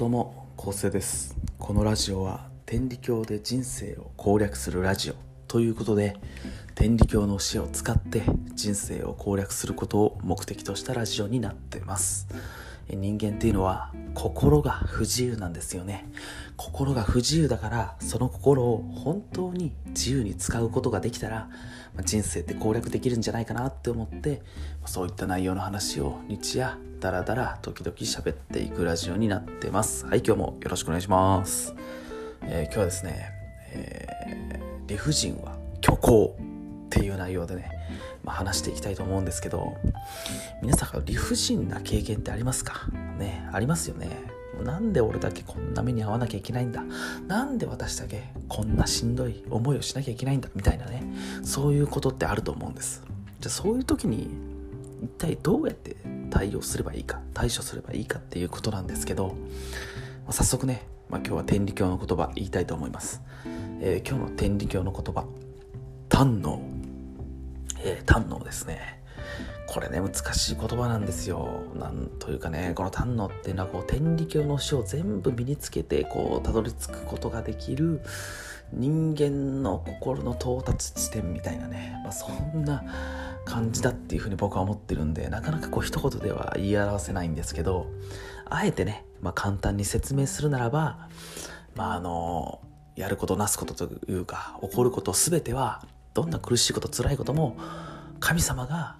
どうも構成です。このラジオは天理教で人生を攻略するラジオということで天理教の教えを使って人生を攻略することを目的としたラジオになってます。人間っていうのは心が不自由なんですよね。心が不自由だからその心を本当に自由に使うことができたらま人生って攻略できるんじゃないかなって思ってそういった内容の話を日夜ダラダラ時々喋っていくラジオになってます。はい今日もよろしくお願いします、えー、今日はですね、えー、理不尽は虚構。っていう内容でねまあ、話していきたいと思うんですけど皆さんが理不尽な経験ってありますか？ねありますよね。なんで俺だけこんな目に遭わなきゃいけないんだ？なんで私だけこんなしんどい思いをしなきゃいけないんだ？みたいなねそういうことってあると思うんです。じゃあそういう時に一体どうやって対応すればいいか？対処すればいいかっていうことなんですけど、まあ、早速ね、まあ、今日は天理教の言葉言いたいと思います、えー、今日の天理教の言葉堪能えー、堪能ですね。これね、難しい言葉なんですよ。なんというかね、この堪能っていうのは、こう、天理教の書を全部身につけて、こう、たどり着くことができる、人間の心の到達地点みたいなね、まあ、そんな感じだっていうふうに僕は思ってるんで、なかなかこう、一言では言い表せないんですけど、あえてね、まあ、簡単に説明するならば、まあ、あの、やることなすことというか、起こることすべては、どんな苦しいこと辛いことも神様が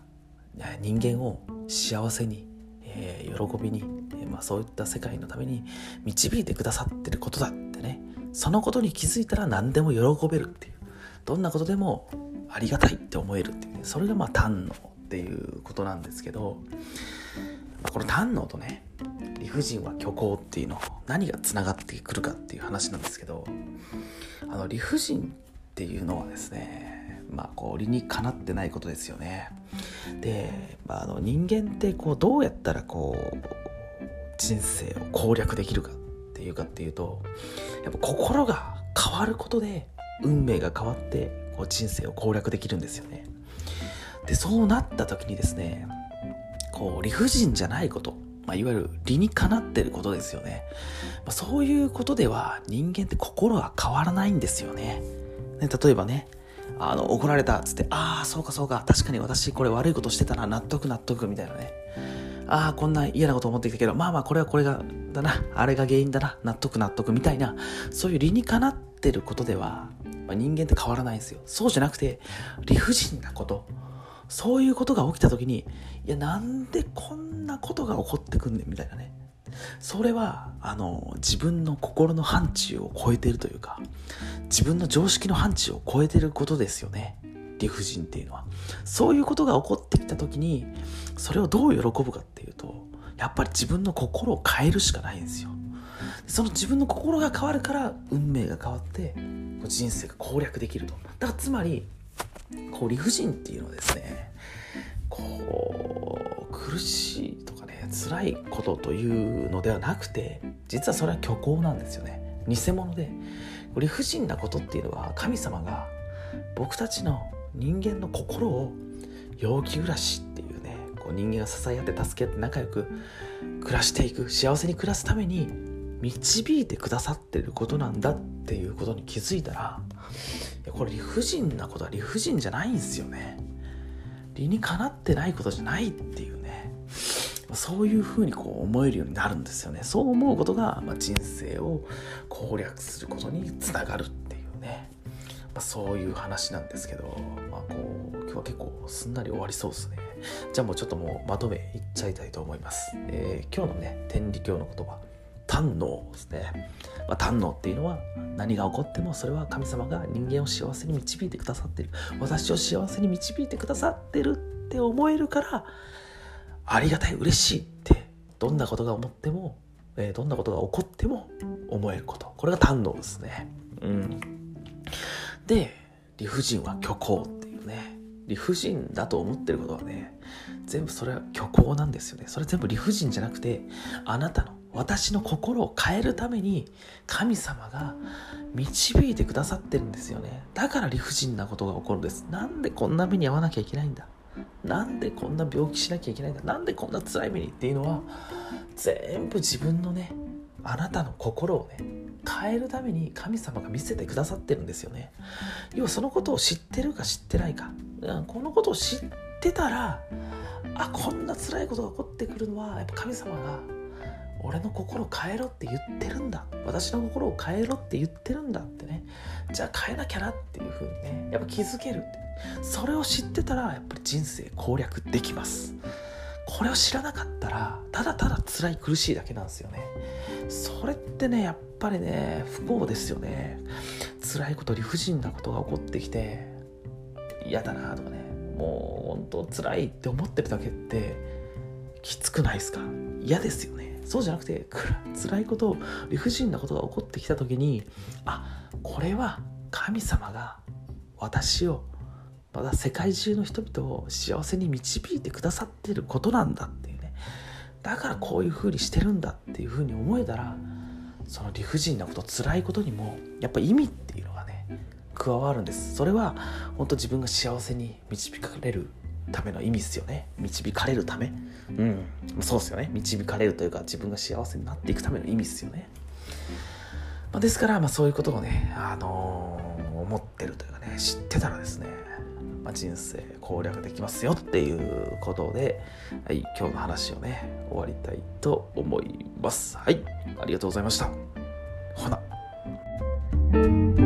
人間を幸せに、えー、喜びに、えー、まあ、そういった世界のために導いてくださってることだってね。そのことに気づいたら何でも喜べるっていう。どんなことでもありがたいって思えるっていうね。それがまあ堪能っていうことなんですけど、まあ、この堪能とね理不尽は虚構っていうの何がつながってくるかっていう話なんですけどあの理不尽っていうのはですねまあ、こう理にかなってないことですよね。で、まあ、あの人間ってこうどうやったらこう人生を攻略できるかっていうかっていうとやっぱ心が変わることで運命が変わってこう人生を攻略できるんですよね。でそうなった時にですねこう理不尽じゃないことまあ、いわゆる理にかなってることですよね。まあ、そういうことでは人間って心は変わらないんですよね。ね例えばね、あの、怒られたっつって、ああ、そうかそうか、確かに私これ悪いことしてたな、納得納得みたいなね。ああ、こんな嫌なこと思ってきたけど、まあまあ、これはこれが、だな、あれが原因だな、納得納得みたいな、そういう理にかなってることでは、まあ、人間って変わらないんですよ。そうじゃなくて、理不尽なこと。そういうことが起きた時に、いや、なんでこんなことが起こってくんねんみたいなね。それはあの自分の心の範疇を超えてるというか自分の常識の範疇を超えてることですよね。理不尽っていうのは。そういうことが起こってきた時にそれをどう喜ぶかっていうとやっぱり自分の心を変えるしかないんですよ。その自分の心が変わるから運命が変わって人生が攻略できると。だからつまりこう理不尽っていうのはですねこう苦しいとかね辛いことというのではなくて実はそれは虚構なんですよね。偽物で理不尽なことっていうのは神様が僕たちの人間の心を陽気暮らしっていうねこう人間が支え合って助け合って仲良く暮らしていく幸せに暮らすために導いてくださってることなんだっていうことに気づいたらこれ理不尽なことは理不尽じゃないんですよね。理にかなってないことじゃないっていう。そういうふうにこう思えるようになるんですよね。そう思うことが、まあ、人生を攻略することにつながるっていうね、まあ、そういう話なんですけど、まあ、こう今日は結構すんなり終わりそうですね。じゃあもうちょっともうまとめいっちゃいたいと思います、えー、今日のね天理教の言葉。堪能ですね、まあ、堪能っていうのは何が起こってもそれは神様が人間を幸せに導いてくださってる。私を幸せに導いてくださってるって思えるからありがたい嬉しいってどんなことが思っても、えー、どんなことが起こっても思えること。これが堪能ですね。うん。で理不尽は虚構っていうね。理不尽だと思ってることはね全部それは虚構なんですよね。それ全部理不尽じゃなくてあなたの私の心を変えるために神様が導いてくださってるんですよね。だから理不尽なことが起こるんです。なんでこんな目に遭わなきゃいけないんだ？なんでこんな病気しなきゃいけないんだ？なんでこんな辛い目にっていうのは全部自分のねあなたの心をね変えるために神様が見せてくださってるんですよね。要はそのことを知ってるか知ってないか。このことを知ってたらあこんな辛いことが起こってくるのはやっぱ神様が俺の心を変えろって言ってるんだ。私の心を変えろって言ってるんだってね。じゃあ変えなきゃなっていうふうにねやっぱ気づけるってそれを知ってたらやっぱり人生攻略できます。これを知らなかったらただただ辛い苦しいだけなんですよね。それってねやっぱりね不幸ですよね。辛いこと理不尽なことが起こってきて嫌だなとかね。もう本当辛いって思ってるだけってきつくないですか？嫌ですよね。そうじゃなくて辛いこと理不尽なことが起こってきた時にあこれは神様が私をまだ世界中の人々を幸せに導いてくださってることなんだっていうね。だからこういうふうにしてるんだっていうふうに思えたらその理不尽なこと辛いことにもやっぱ意味っていうのがね加わるんです。それは本当自分が幸せに導かれるための意味ですよね。導かれるため。うん。そうですよね。導かれるというか自分が幸せになっていくための意味ですよね、まあ、ですから、まあ、そういうことをね、あのー、思ってるというかね知ってたらですねまあ、人生攻略できますよっていうことで、はい、今日の話をね終わりたいと思います。はいありがとうございました。ほな。